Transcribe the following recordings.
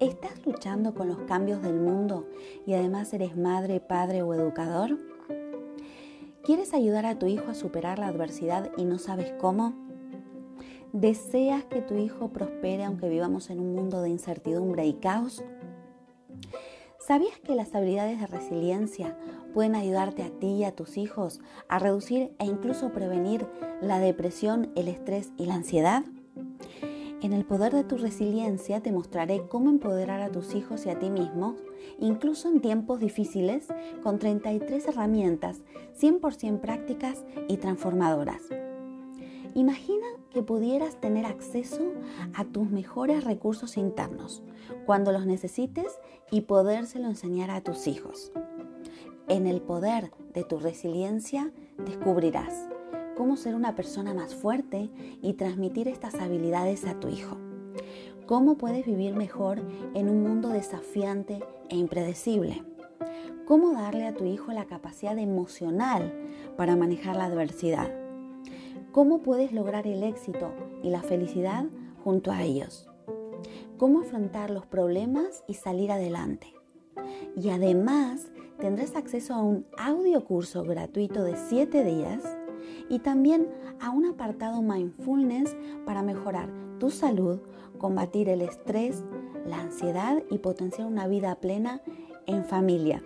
¿Estás luchando con los cambios del mundo y además eres madre, padre o educador? ¿Quieres ayudar a tu hijo a superar la adversidad y no sabes cómo? ¿Deseas que tu hijo prospere aunque vivamos en un mundo de incertidumbre y caos? ¿Sabías que las habilidades de resiliencia pueden ayudarte a ti y a tus hijos a reducir e incluso prevenir la depresión, el estrés y la ansiedad? En el poder de tu resiliencia te mostraré cómo empoderar a tus hijos y a ti mismo, incluso en tiempos difíciles, con 33 herramientas 100% prácticas y transformadoras. Imagina que pudieras tener acceso a tus mejores recursos internos cuando los necesites y podérselo enseñar a tus hijos. En el poder de tu resiliencia descubrirás cómo ser una persona más fuerte y transmitir estas habilidades a tu hijo. Cómo puedes vivir mejor en un mundo desafiante e impredecible. Cómo darle a tu hijo la capacidad emocional para manejar la adversidad. Cómo puedes lograr el éxito y la felicidad junto a ellos. Cómo afrontar los problemas y salir adelante. Y además tendrás acceso a un audio curso gratuito de 7 días y también a un apartado mindfulness para mejorar tu salud, combatir el estrés, la ansiedad y potenciar una vida plena en familia.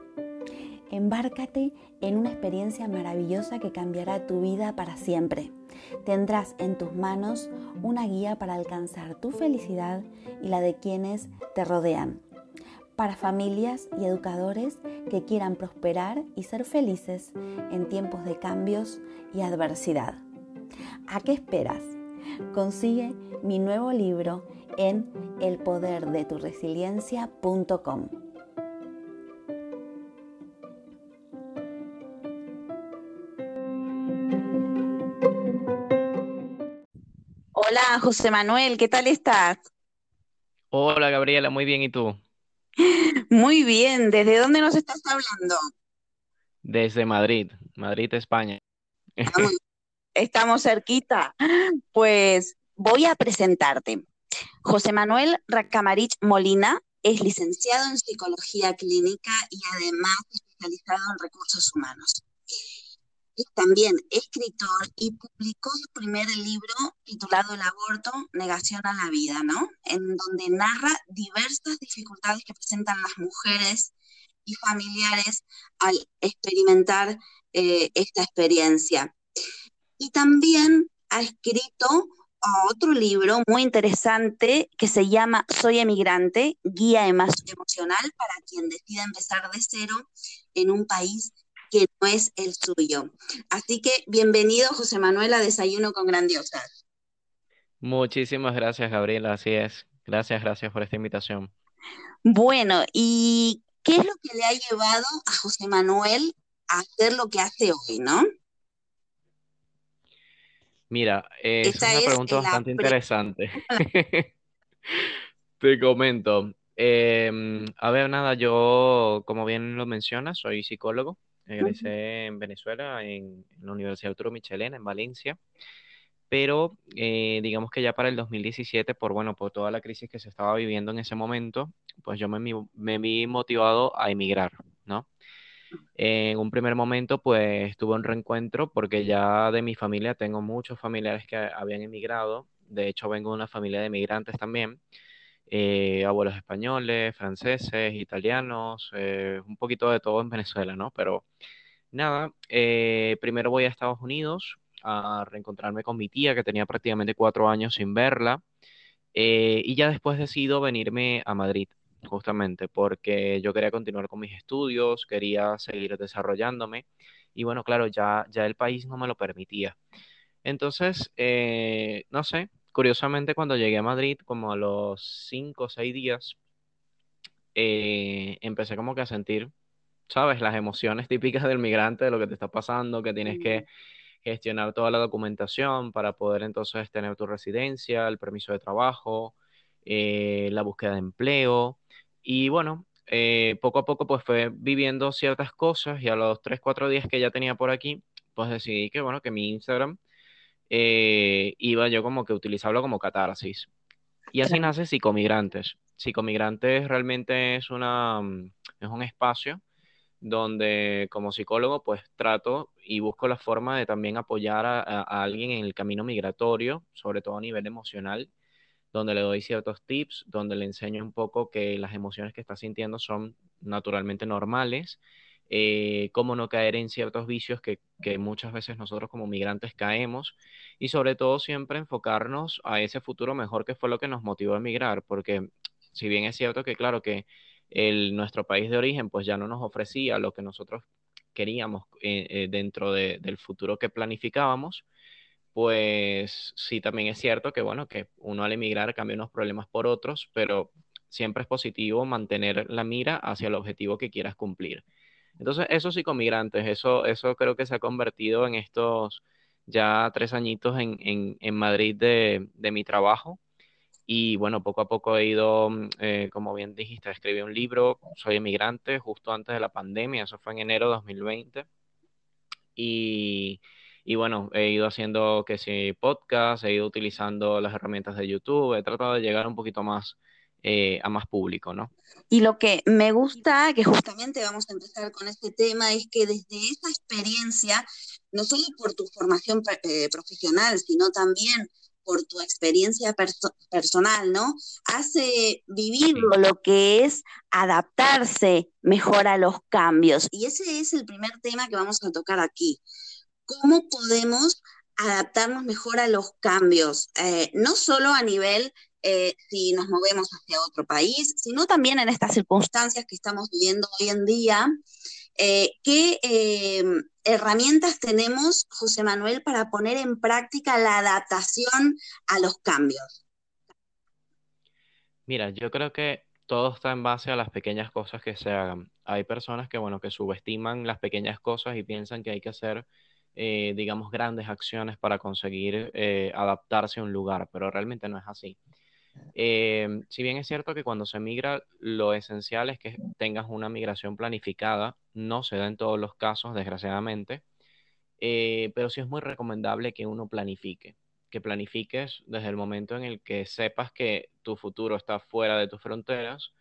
Embárcate en una experiencia maravillosa que cambiará tu vida para siempre. Tendrás en tus manos una guía para alcanzar tu felicidad y la de quienes te rodean para familias y educadores que quieran prosperar y ser felices en tiempos de cambios y adversidad. ¿A qué esperas? Consigue mi nuevo libro en elpoderdeturesiliencia.com. Hola José Manuel, ¿qué tal estás? Hola Gabriela, muy bien, ¿y tú? Muy bien, ¿desde dónde nos estás hablando? Desde Madrid, Madrid, España. Estamos, cerquita. Pues voy a presentarte. José Manuel Racamarich Molina es licenciado en psicología clínica y además especializado en recursos humanos es también escritor y publicó su primer libro titulado El aborto, negación a la vida, ¿no? En donde narra diversas dificultades que presentan las mujeres y familiares al experimentar eh, esta experiencia. Y también ha escrito otro libro muy interesante que se llama Soy emigrante, guía emocional para quien decida empezar de cero en un país que no es el suyo. Así que bienvenido, José Manuel, a Desayuno con Grandiosas. Muchísimas gracias, Gabriela, así es. Gracias, gracias por esta invitación. Bueno, ¿y qué es lo que le ha llevado a José Manuel a hacer lo que hace hoy, no? Mira, es una pregunta bastante interesante. Te comento. Em, a ver, nada, yo, como bien lo mencionas, soy psicólogo. Egresé en Venezuela, en, la Universidad Arturo Michelena, en Valencia. Pero eh, digamos que ya para el 2017, por bueno, por toda la crisis que se estaba viviendo en ese momento, pues yo me, me vi motivado a emigrar, ¿no? En un primer momento, pues tuve un reencuentro porque ya de mi familia tengo muchos familiares que habían emigrado. De hecho, vengo de una familia de emigrantes también. Eh, abuelos españoles, franceses, italianos, eh, un poquito de todo en Venezuela, ¿no? Pero nada, eh, primero voy a Estados Unidos a reencontrarme con mi tía que tenía prácticamente cuatro años sin verla. y ya después decido venirme a Madrid justamente porque yo quería continuar con mis estudios, quería seguir desarrollándome y bueno, claro, ya, ya el país no me lo permitía. Entonces, eh, no sé, curiosamente cuando llegué a Madrid, como a los cinco o seis días, eh, empecé como que a sentir, ¿sabes? Las emociones típicas del migrante, de lo que te está pasando, que tienes que gestionar toda la documentación para poder entonces tener tu residencia, el permiso de trabajo, eh, la búsqueda de empleo. Y bueno, eh, poco a poco pues fue viviendo ciertas cosas y a los 3, 4 días que ya tenía por aquí, pues decidí que bueno, que mi Instagram eh, iba yo como que utilizarlo como catarsis. Y así nace Psicomigrantes. Psicomigrantes realmente es, una, mm, es un espacio donde como psicólogo pues trato y busco la forma de también apoyar a alguien en el camino migratorio, sobre todo a nivel emocional donde le doy ciertos tips, donde le enseño un poco que las emociones que está sintiendo son naturalmente normales, eh, cómo no caer en ciertos vicios que, muchas veces nosotros como migrantes caemos y sobre todo siempre enfocarnos a ese futuro mejor que fue lo que nos motivó a emigrar, porque si bien es cierto que claro que el, nuestro país de origen pues ya no nos ofrecía lo que nosotros queríamos eh, eh, dentro del futuro que planificábamos, pues sí, también es cierto que, bueno, que uno al emigrar cambia unos problemas por otros, pero siempre es positivo mantener la mira hacia el objetivo que quieras cumplir. Entonces, eso sí con migrantes, eso, eso creo que se ha convertido en estos ya tres añitos en, en, Madrid de, de, mi trabajo. Y bueno, poco a poco he ido, mm, eh, como bien dijiste, escribí un libro, Soy emigrante, justo antes de la pandemia, eso fue en enero de 2020. Y y bueno, he ido haciendo que si podcast, he ido utilizando las herramientas de YouTube, he tratado de llegar un poquito más eh, a más público, ¿no? Y lo que me gusta, que justamente vamos a empezar con este tema, es que desde esa experiencia, no solo por tu formación eh, profesional, sino también por tu experiencia personal, ¿no? Hace vivir lo que es adaptarse mejor a los cambios. Y ese es el primer tema que vamos a tocar aquí cómo podemos adaptarnos mejor a los cambios, eh, no solo a nivel eh, si nos movemos hacia otro país, sino también en estas circunstancias que estamos viviendo hoy en día. Eh, ¿Qué herramientas tenemos, José Manuel, para poner en práctica la adaptación a los cambios? Mira, yo creo que todo está en base a las pequeñas cosas que se hagan. Hay personas que, bueno, que subestiman las pequeñas cosas y piensan que hay que hacer eh, digamos, grandes acciones para conseguir eh, adaptarse a un lugar, pero realmente no es así. Eh, si bien es cierto que cuando se migra, lo esencial es que tengas una migración planificada, no se da en todos los casos, desgraciadamente, pero sí es muy recomendable que uno planifique, que planifiques desde el momento en el que sepas que tu futuro está fuera de tus fronteras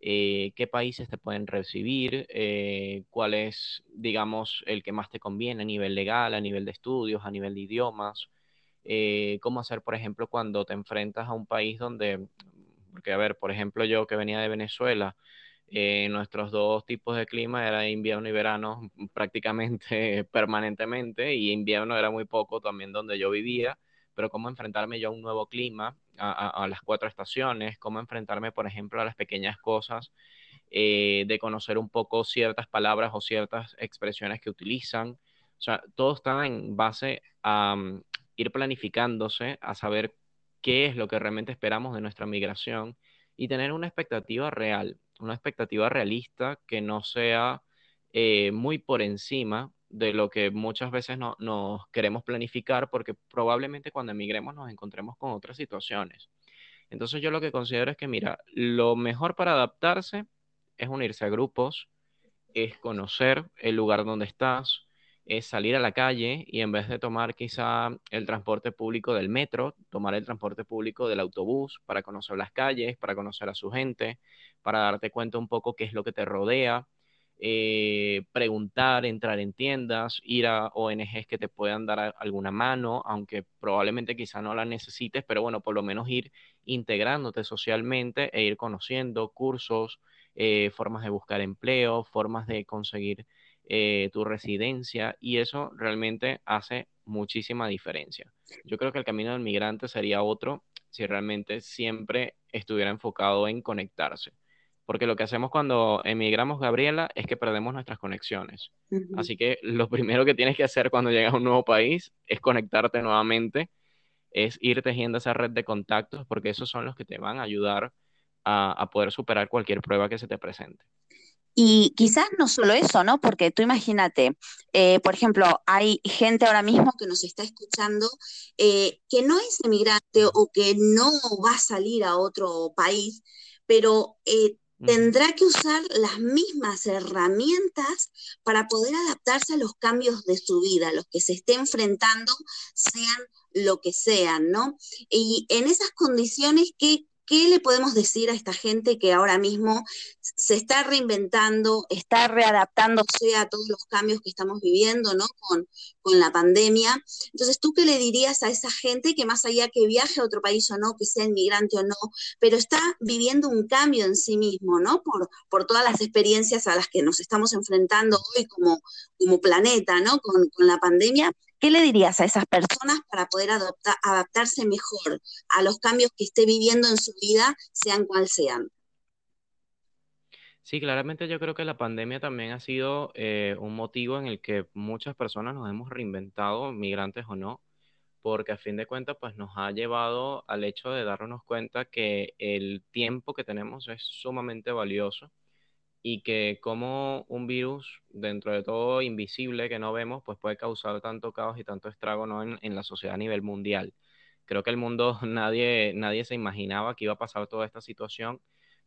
eh, qué países te pueden recibir, eh, cuál es, digamos, el que más te conviene a nivel legal, a nivel de estudios, a nivel de idiomas, eh, cómo hacer, por ejemplo, cuando te enfrentas a un país donde, porque a ver, por ejemplo, yo que venía de Venezuela, nuestros dos tipos de clima era invierno y verano prácticamente permanentemente y invierno era muy poco también donde yo vivía pero cómo enfrentarme yo a un nuevo clima, a, las cuatro estaciones, cómo enfrentarme, por ejemplo, a las pequeñas cosas eh, de conocer un poco ciertas palabras o ciertas expresiones que utilizan. O sea, todo está en base a ir planificándose, a saber qué es lo que realmente esperamos de nuestra migración y tener una expectativa real, una expectativa realista que no sea eh, muy por encima de lo que muchas veces no, nos queremos planificar porque probablemente cuando emigremos nos encontremos con otras situaciones. Entonces yo lo que considero es que, mira, lo mejor para adaptarse es unirse a grupos, es conocer el lugar donde estás, es salir a la calle y en vez de tomar quizá el transporte público del metro, tomar el transporte público del autobús para conocer las calles, para conocer a su gente, para darte cuenta un poco qué es lo que te rodea, eh, preguntar, entrar en tiendas, ir a ONGs que te puedan dar alguna mano, aunque probablemente quizá no la necesites, pero bueno, por lo menos ir integrándote socialmente e ir conociendo cursos, eh, formas de buscar empleo, formas de conseguir eh, tu residencia y eso realmente hace muchísima diferencia. Yo creo que el camino del migrante sería otro si realmente siempre estuviera enfocado en conectarse porque lo que hacemos cuando emigramos, Gabriela, es que perdemos nuestras conexiones. Así que lo primero que tienes que hacer cuando llegas a un nuevo país es conectarte nuevamente, es ir tejiendo esa red de contactos, porque esos son los que te van a ayudar a, poder superar cualquier prueba que se te presente. Y quizás no solo eso, ¿no? Porque tú imagínate, eh, por ejemplo, hay gente ahora mismo que nos está escuchando eh, que no es emigrante o que no va a salir a otro país, pero eh, tendrá que usar las mismas herramientas para poder adaptarse a los cambios de su vida, los que se esté enfrentando, sean lo que sean, ¿no? Y en esas condiciones, ¿qué, ¿Qué le podemos decir a esta gente que ahora mismo se está reinventando, está readaptándose a todos los cambios que estamos viviendo, ¿no? Con, la pandemia. Entonces, ¿tú qué le dirías a esa gente que más allá que viaje a otro país o no, que sea inmigrante o no, pero está viviendo un cambio en sí mismo, ¿no? Por, todas las experiencias a las que nos estamos enfrentando hoy como, planeta, ¿no? Con la pandemia. ¿Qué le dirías a esas personas para poder adaptarse mejor a los cambios que esté viviendo en su vida, sean cual sean? Sí, claramente yo creo que la pandemia también ha sido eh, un motivo en el que muchas personas nos hemos reinventado, migrantes o no, porque a fin de cuentas pues nos ha llevado al hecho de darnos cuenta que el tiempo que tenemos es sumamente valioso y que como un virus, dentro de todo invisible que no vemos, pues puede causar tanto caos y tanto estrago ¿no? en, la sociedad a nivel mundial. Creo que el mundo, nadie, nadie se imaginaba que iba a pasar toda esta situación,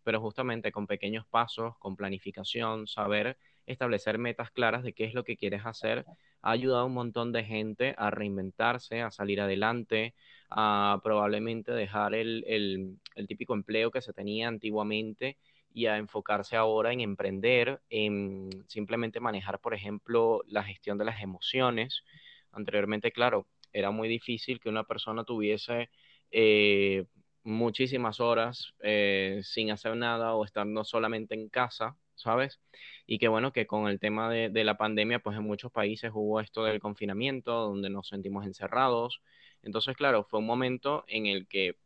pero justamente con pequeños pasos, con planificación, saber establecer metas claras de qué es lo que quieres hacer, ha ayudado a un montón de gente a reinventarse, a salir adelante, a probablemente dejar el, el típico empleo que se tenía antiguamente y a enfocarse ahora en emprender, en simplemente manejar, por ejemplo, la gestión de las emociones. Anteriormente, claro, era muy difícil que una persona tuviese eh, muchísimas horas eh, sin hacer nada o estando solamente en casa, ¿sabes? Y que bueno, que con el tema de, de, la pandemia, pues en muchos países hubo esto del confinamiento, donde nos sentimos encerrados. Entonces, claro, fue un momento en el que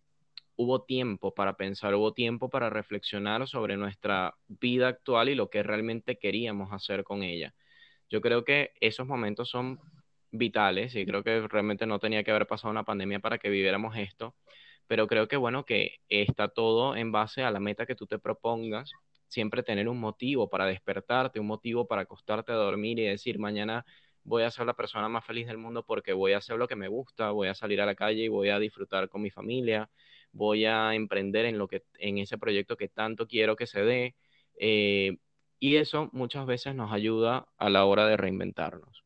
hubo tiempo para pensar, hubo tiempo para reflexionar sobre nuestra vida actual y lo que realmente queríamos hacer con ella. Yo creo que esos momentos son vitales y creo que realmente no tenía que haber pasado una pandemia para que viviéramos esto, pero creo que bueno, que está todo en base a la meta que tú te propongas, siempre tener un motivo para despertarte, un motivo para acostarte a dormir y decir, mañana voy a ser la persona más feliz del mundo porque voy a hacer lo que me gusta, voy a salir a la calle y voy a disfrutar con mi familia, voy a emprender en, lo que, en ese proyecto que tanto quiero que se dé. Eh, y eso muchas veces nos ayuda a la hora de reinventarnos.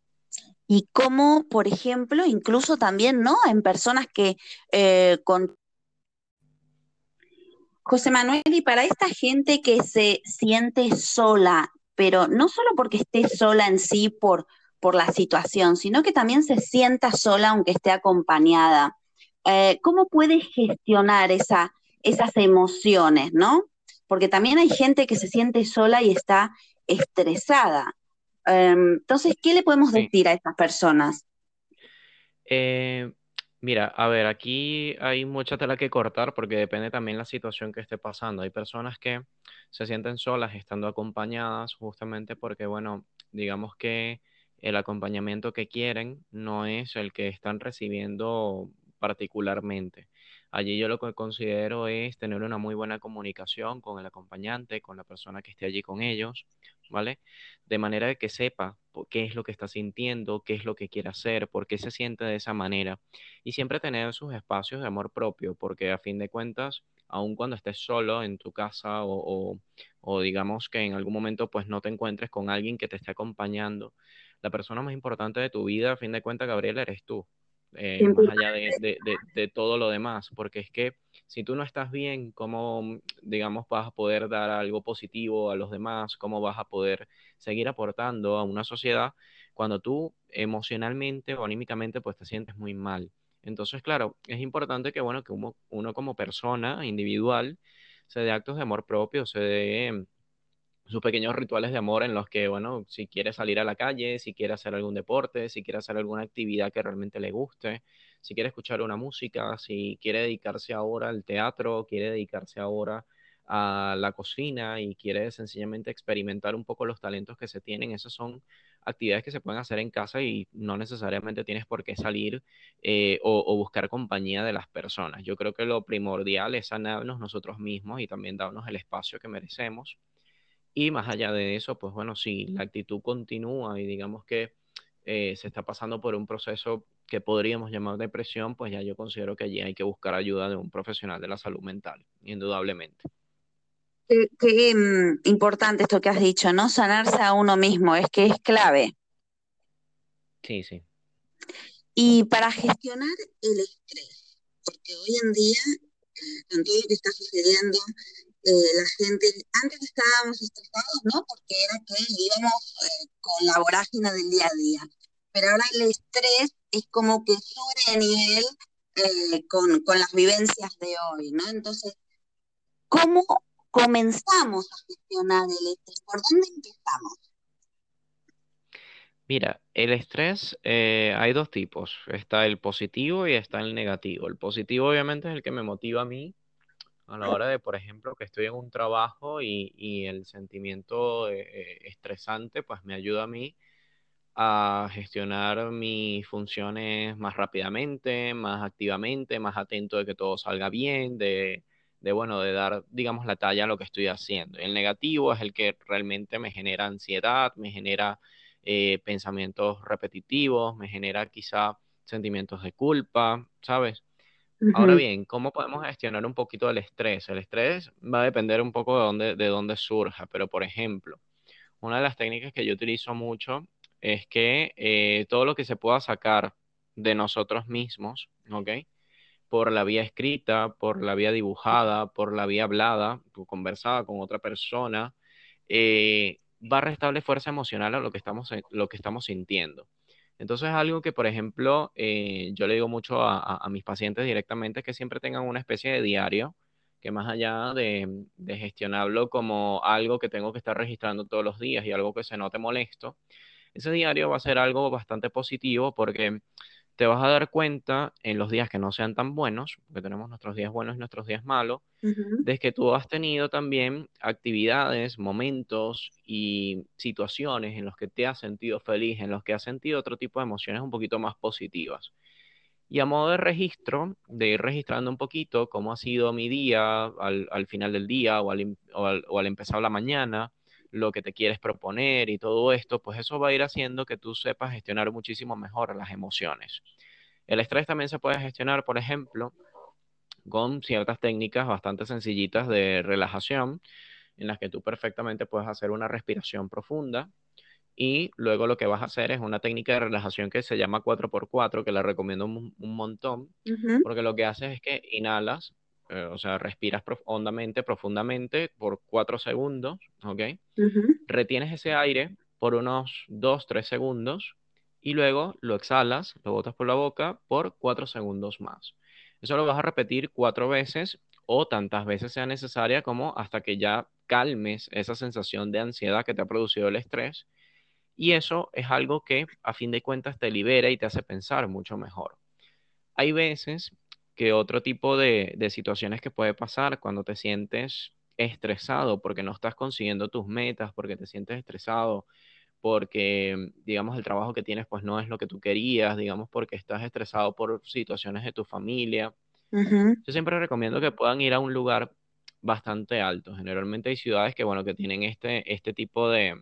Y cómo, por ejemplo, incluso también, ¿no? En personas que eh, con... José Manuel, y para esta gente que se siente sola, pero no solo porque esté sola en sí por, por la situación, sino que también se sienta sola aunque esté acompañada. Eh, ¿cómo puedes gestionar esa, esas emociones, no? Porque también hay gente que se siente sola y está estresada. Em, entonces, ¿qué le podemos decir a esas personas? Eh, Mira, a ver, aquí hay mucha tela que cortar porque depende también la situación que esté pasando. Hay personas que se sienten solas estando acompañadas justamente porque, bueno, digamos que el acompañamiento que quieren no es el que están recibiendo particularmente. Allí yo lo que considero es tener una muy buena comunicación con el acompañante, con la persona que esté allí con ellos, ¿vale? De manera que sepa qué es lo que está sintiendo, qué es lo que quiere hacer, por qué se siente de esa manera. Y siempre tener sus espacios de amor propio, porque a fin de cuentas, aun cuando estés solo en tu casa o, o digamos que en algún momento pues no te encuentres con alguien que te esté acompañando, la persona más importante de tu vida, a fin de cuentas, Gabriela, eres tú. Eh, más allá de, todo lo demás, porque es que si tú no estás bien, ¿cómo, digamos, vas a poder dar algo positivo a los demás? ¿Cómo vas a poder seguir aportando a una sociedad cuando tú emocionalmente o anímicamente pues te sientes muy mal? Entonces, claro, es importante que, bueno, que uno, uno como persona individual se dé actos de amor propio, se dé sus pequeños rituales de amor en los que, bueno, si quiere salir a la calle, si quiere hacer algún deporte, si quiere hacer alguna actividad que realmente le guste, si quiere escuchar una música, si quiere dedicarse ahora al teatro, quiere dedicarse ahora a la cocina y quiere sencillamente experimentar un poco los talentos que se tienen, esas son actividades que se pueden hacer en casa y no necesariamente tienes por qué salir eh, o, o, buscar compañía de las personas. Yo creo que lo primordial es sanarnos nosotros mismos y también darnos el espacio que merecemos y más allá de eso, pues bueno, si la actitud continúa y digamos que eh, se está pasando por un proceso que podríamos llamar depresión, pues ya yo considero que allí hay que buscar ayuda de un profesional de la salud mental, indudablemente. Qué, mm, importante esto que has dicho, ¿no? Sanarse a uno mismo, es que es clave. Sí, sí. Y para gestionar el estrés, porque hoy en día, eh, con todo lo que está sucediendo, eh, la gente, antes estábamos estresados, ¿no? Porque era que íbamos eh, con la vorágine del día a día. Pero ahora el estrés es como que sube de nivel eh, con, con las vivencias de hoy, ¿no? Entonces, ¿cómo comenzamos a gestionar el estrés? ¿Por dónde empezamos? Mira, el estrés hay dos tipos. Está el positivo y está el negativo. El positivo obviamente es el que me motiva a mí a la hora de, por ejemplo, que estoy en un trabajo y, el sentimiento eh, eh, estresante, pues me ayuda a mí a gestionar mis funciones más rápidamente, más activamente, más atento de que todo salga bien, de, bueno, de dar, digamos, la talla a lo que estoy haciendo. El negativo es el que realmente me genera ansiedad, me genera eh, pensamientos repetitivos, me genera quizá sentimientos de culpa, ¿sabes? Ahora bien, ¿cómo podemos gestionar un poquito el estrés? El estrés va a depender un poco de dónde, de dónde surja, pero por ejemplo, una de las técnicas que yo utilizo mucho es que eh, todo lo que se pueda sacar de nosotros mismos, ¿ok? Por la vía escrita, por la vía dibujada, por la vía hablada, conversada con otra persona, eh, va a restarle fuerza emocional a lo que estamos, lo que estamos sintiendo. Entonces, algo que, por ejemplo, eh, yo le digo mucho a, mis pacientes directamente es que siempre tengan una especie de diario, que más allá de, gestionarlo como algo que tengo que estar registrando todos los días y algo que se note molesto, ese diario va a ser algo bastante positivo porque te vas a dar cuenta en los días que no sean tan buenos, porque tenemos nuestros días buenos y nuestros días malos, de que tú has tenido también actividades, momentos y situaciones en los que te has sentido feliz, en los que has sentido otro tipo de emociones un poquito más positivas. Y a modo de registro, de ir registrando un poquito cómo ha sido mi día al, final del día o al, o al empezar la mañana, lo que te quieres proponer y todo esto, pues eso va a ir haciendo que tú sepas gestionar muchísimo mejor las emociones. El estrés también se puede gestionar, por ejemplo, con ciertas técnicas bastante sencillitas de relajación, en las que tú perfectamente puedes hacer una respiración profunda y luego lo que vas a hacer es una técnica de relajación que se llama 4x4, que la recomiendo un, montón, porque lo que haces es que inhalas, eh, o sea, respiras hondamente, profundamente por 4 segundos, ¿ok? Retienes ese aire por unos 2, 3 segundos y luego lo exhalas, lo botas por la boca por 4 segundos más. Eso lo vas a repetir cuatro veces o tantas veces sea necesaria como hasta que ya calmes esa sensación de ansiedad que te ha producido el estrés. Y eso es algo que a fin de cuentas te libera y te hace pensar mucho mejor. hay veces que otro tipo de, de situaciones que puede pasar cuando te sientes estresado porque no estás consiguiendo tus metas, porque te sientes estresado, porque, digamos, el trabajo que tienes pues no es lo que tú querías, digamos, porque estás estresado por situaciones de tu familia. Yo siempre recomiendo que puedan ir a un lugar bastante alto. Generalmente hay ciudades que, bueno, que tienen este, este tipo de,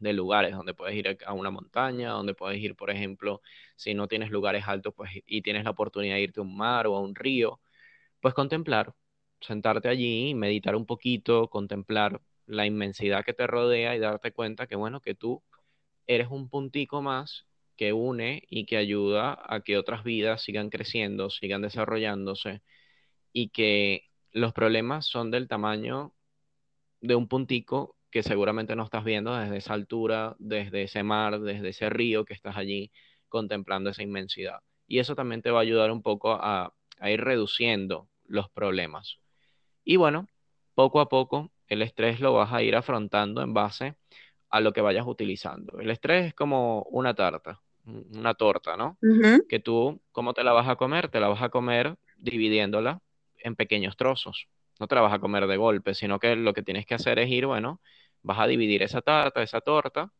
de lugares donde puedes ir a una montaña, donde puedes ir, por ejemplo, si no tienes lugares altos pues, y tienes la oportunidad de irte a un mar o a un río, pues contemplar, sentarte allí, meditar un poquito, contemplar la inmensidad que te rodea y darte cuenta que, bueno, que tú eres un puntico más que une y que ayuda a que otras vidas sigan creciendo, sigan desarrollándose y que los problemas son del tamaño de un puntico que seguramente no estás viendo desde esa altura, desde ese mar, desde ese río que estás allí contemplando esa inmensidad. Y eso también te va a ayudar un poco a, ir reduciendo los problemas. Y bueno, poco a poco el estrés lo vas a ir afrontando en base a lo que vayas utilizando. El estrés es como una tarta, una torta, ¿no? Que tú, ¿cómo te la vas a comer? Te la vas a comer dividiéndola en pequeños trozos. No te la vas a comer de golpe, sino que lo que tienes que hacer es ir, bueno, vas a dividir esa tarta, esa torta,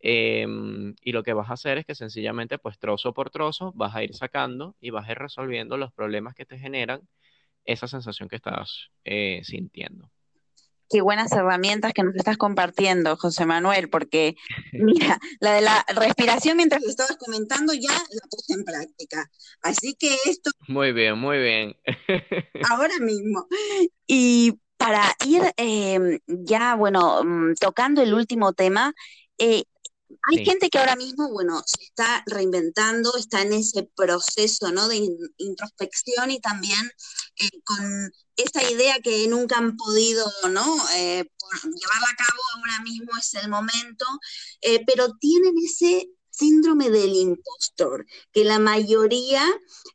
em, y lo que vas a hacer es que sencillamente, pues trozo por trozo, vas a ir sacando y vas a ir resolviendo los problemas que te generan esa sensación que estás eh, sintiendo. Qué buenas herramientas que nos estás compartiendo, José Manuel, porque mira, la de la respiración mientras lo estabas comentando ya la puse en práctica. Así que esto... Muy bien, muy bien. ahora mismo. Y para ir em, ya, bueno, mm, tocando el último tema, eh, hay gente que ahora mismo, bueno, se está reinventando, está en ese proceso, ¿no? De introspección y también eh, con esa idea que nunca han podido, ¿no? Eh, llevarla a cabo ahora mismo es el momento, pero tienen ese síndrome del impostor, que la mayoría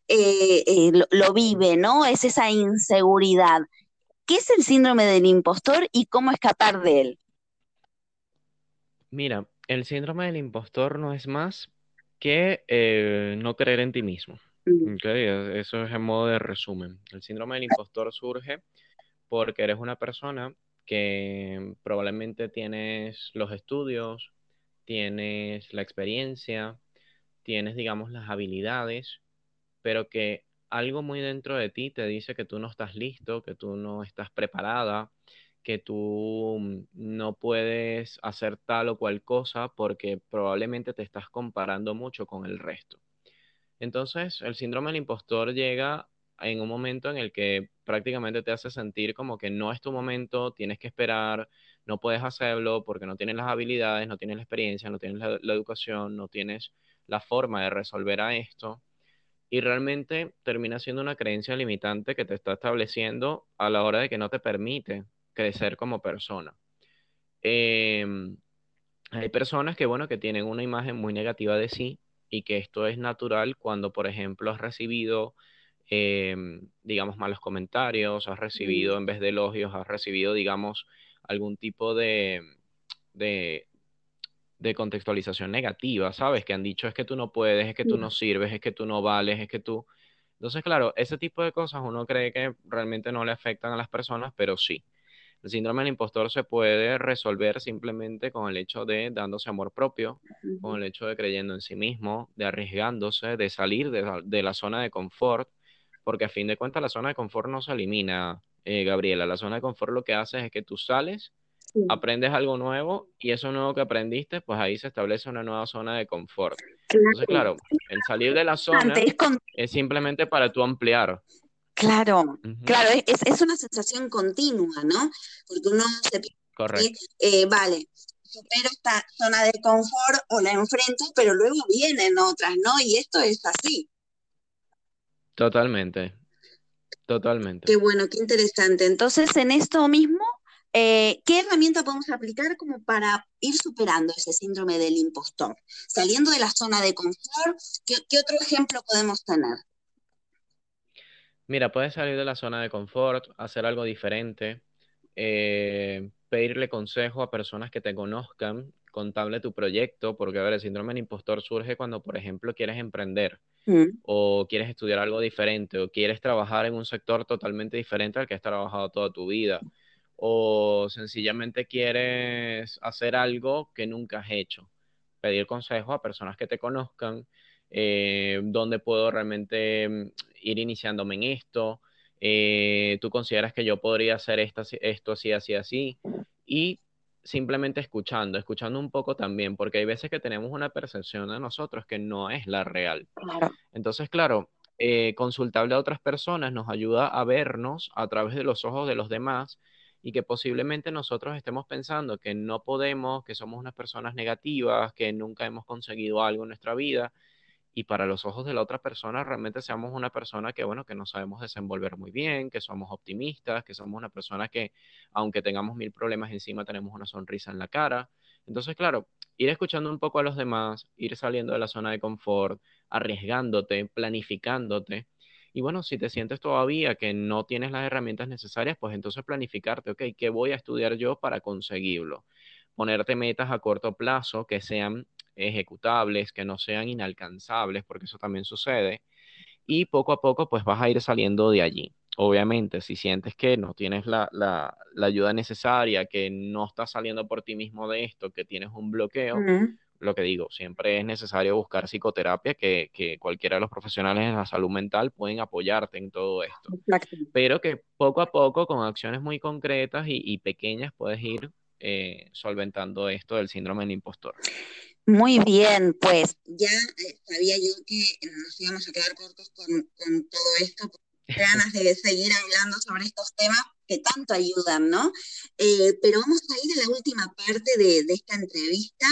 lo, lo, vive, ¿no? Es esa inseguridad. ¿Qué es el síndrome del impostor y cómo escapar de él? Mira, el síndrome del impostor no es más que eh, no creer en ti mismo. Mm. Eso es en modo de resumen. El síndrome del impostor surge porque eres una persona que probablemente tienes los estudios, tienes la experiencia, tienes, digamos, las habilidades, pero que algo muy dentro de ti te dice que tú no estás listo, que tú no estás preparada, que tú mm, no puedes hacer tal o cual cosa porque probablemente te estás comparando mucho con el resto. Entonces, el síndrome del impostor llega en un momento en el que prácticamente te hace sentir como que no es tu momento, tienes que esperar, no puedes hacerlo porque no tienes las habilidades, no tienes la experiencia, no tienes la, la educación, no tienes la forma de resolver a esto y realmente termina siendo una creencia limitante que te está estableciendo a la hora de que no te permite crecer como persona. Em, hay personas que, bueno, que tienen una imagen muy negativa de sí y que esto es natural cuando, por ejemplo, has recibido, em, digamos, malos comentarios, has recibido, en vez de elogios, has recibido, digamos, algún tipo de, de, de contextualización negativa, ¿sabes? Que han dicho es que tú no puedes, es que tú no sirves, es que tú no vales, es que tú... Entonces, claro, ese tipo de cosas uno cree que realmente no le afectan a las personas, pero sí. El síndrome del impostor se puede resolver simplemente con el hecho de dándose amor propio, con el hecho de creyendo en sí mismo, de arriesgándose, de salir de la, zona de confort, porque a fin de cuentas la zona de confort no se elimina, eh, Gabriela. La zona de confort lo que hace es que tú sales aprendes algo nuevo y eso nuevo que aprendiste, pues ahí se establece una nueva zona de confort. Entonces, claro, el salir de la zona es, simplemente para tú ampliar. Claro, claro, es, una sensación continua, ¿no? Porque uno se Correcto. Eh, vale, supero esta zona de confort o la enfrento, pero luego vienen otras, ¿no? Y esto es así. Totalmente, totalmente. Qué bueno, qué interesante. Entonces, en esto mismo eh, ¿Qué herramienta podemos aplicar como para ir superando ese síndrome del impostor? Saliendo de la zona de confort, ¿qué, otro ejemplo podemos tener? Mira, puedes salir de la zona de confort, hacer algo diferente, eh, pedirle consejo a personas que te conozcan, contarle tu proyecto, porque a ver, el síndrome del impostor surge cuando, por ejemplo, quieres emprender Mm, o quieres estudiar algo diferente, o quieres trabajar en un sector totalmente diferente al que has trabajado toda tu vida, o sencillamente quieres hacer algo que nunca has hecho. Pedir consejo a personas que te conozcan, eh, dónde puedo realmente mm, ir iniciándome en esto, eh, tú consideras que yo podría hacer esto, así- esto así, así, así, y simplemente escuchando, escuchando un poco también, porque hay veces que tenemos una percepción de nosotros que no es la real. Entonces, claro, eh, consultarle a otras personas nos ayuda a vernos a través de los ojos de los demás y que posiblemente nosotros estemos pensando que no podemos, que somos unas personas negativas, que nunca hemos conseguido algo en nuestra vida y para los ojos de la otra persona realmente seamos una persona que, bueno, que nos sabemos desenvolver muy bien, que somos optimistas, que somos una persona que, aunque tengamos mil problemas encima, tenemos una sonrisa en la cara. Entonces, claro, ir escuchando un poco a los demás, ir saliendo de la zona de confort, arriesgándote, planificándote. Y bueno, si te sientes todavía que no tienes las herramientas necesarias, pues entonces planificarte, ok, ¿qué voy a estudiar yo para conseguirlo? Ponerte metas a corto plazo que sean ejecutables, que no sean inalcanzables, porque eso también sucede. Y poco a poco, pues vas a ir saliendo de allí. Obviamente, si sientes que no tienes la, la, la ayuda necesaria, que no estás saliendo por ti mismo de esto, que tienes un bloqueo, lo que digo, siempre es necesario buscar psicoterapia, que, que cualquiera de los profesionales de la salud mental pueden apoyarte en todo esto. exacto. Pero que poco a poco, con acciones muy concretas y, y pequeñas, puedes ir eh, solventando esto del síndrome del impostor. Muy bien, pues ya eh, sabía yo que nos íbamos a quedar cortos con, con todo esto, ganas de seguir hablando sobre estos temas que tanto ayudan, ¿no? Eh, pero vamos a ir a la última parte de, de esta entrevista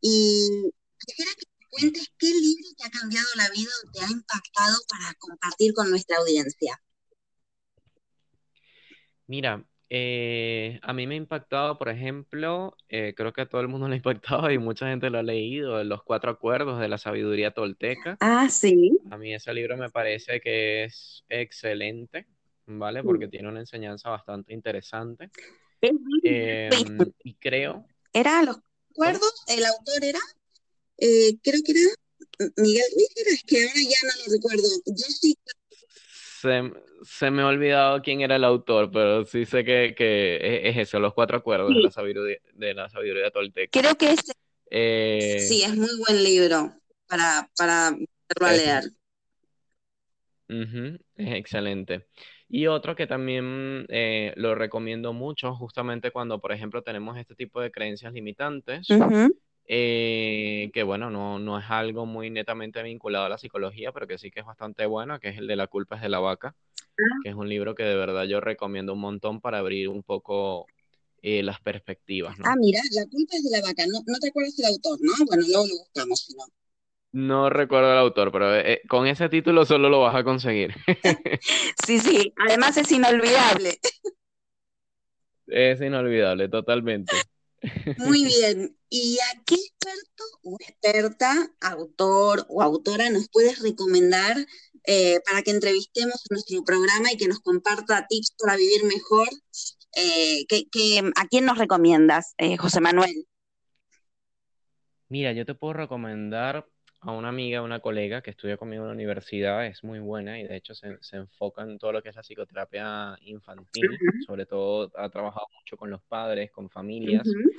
y quisiera que me cuentes qué libro te ha cambiado la vida o te ha impactado para compartir con nuestra audiencia. Mira, eh, a mí me ha impactado, por ejemplo, eh, creo que a todo el mundo le ha impactado y mucha gente lo ha leído, Los Cuatro Acuerdos de la Sabiduría Tolteca. Ah, sí. A mí ese libro me parece que es excelente, ¿vale? Porque tiene una enseñanza bastante interesante. Em, y creo, ¿Era Los Acuerdos? ¿El autor era? Eh, creo que era Miguel Ruiz, era, es que ahora ya no lo recuerdo. Yo sí, se, se me ha olvidado quién era el autor, pero sí sé que, que es, es eso, Los Cuatro Acuerdos de la Sabiduría, de la Sabiduría Tolteca. creo que ese Eh, sí es muy buen libro para, para volverlo a Es- leer. Es excelente. Y otro que también eh, lo recomiendo mucho, justamente cuando, por ejemplo, tenemos este tipo de creencias limitantes, eh, que bueno, no, no es algo muy netamente vinculado a la psicología, pero que sí que es bastante bueno, que es el de La culpa es de la vaca, que es un libro que de verdad yo recomiendo un montón para abrir un poco eh, las perspectivas, ¿no? Ah, mira, La culpa es de la vaca. No, no te acuerdas del autor, ¿no? Bueno, luego lo buscamos, si no. No recuerdo el autor, pero eh, con ese título solo lo vas a conseguir. Sí, sí, además es inolvidable. Es inolvidable, totalmente. Muy bien. ¿Y a qué experto o experta, autor o autora nos puedes recomendar eh, para que entrevistemos en nuestro programa y que nos comparta tips para vivir mejor? Eh, ¿qué- qué- a quién nos recomiendas, eh, José Manuel? Mira, yo te puedo recomendar a una amiga, una colega que estudia conmigo en la universidad, es muy buena y de hecho se, se enfoca en todo lo que es la psicoterapia infantil, sobre todo ha trabajado mucho con los padres, con familias. Ujú.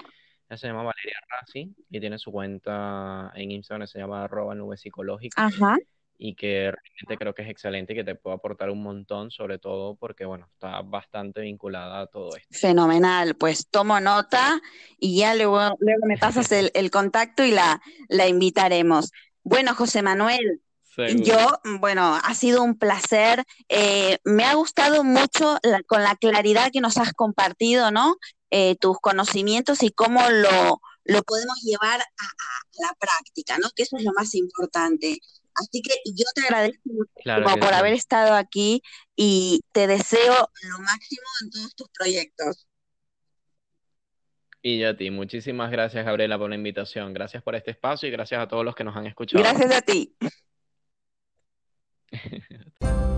Ella se llama Valeria Rassi y tiene su cuenta en Instagram, se llama arroba nube psicológica Ajá. y que realmente creo que es excelente y que te puede aportar un montón, sobre todo porque, bueno, está bastante vinculada a todo esto. Fenomenal, pues tomo nota y ya luego, luego me pasas el, el contacto y la, la invitaremos. Bueno, José Manuel, Seguro. yo, bueno, ha sido un placer. Eh, me ha gustado mucho la- con la claridad que nos has compartido, ¿no? Eh, tus conocimientos y cómo lo, lo podemos llevar a, a la práctica, ¿no? Que eso es lo más importante. Así que yo te agradezco Claro por sí. haber estado aquí y te deseo lo máximo en todos tus proyectos. Y yo a ti, muchísimas gracias, Gabriela, por la invitación. Gracias por este espacio y gracias a todos los que nos han escuchado. Gracias a ti.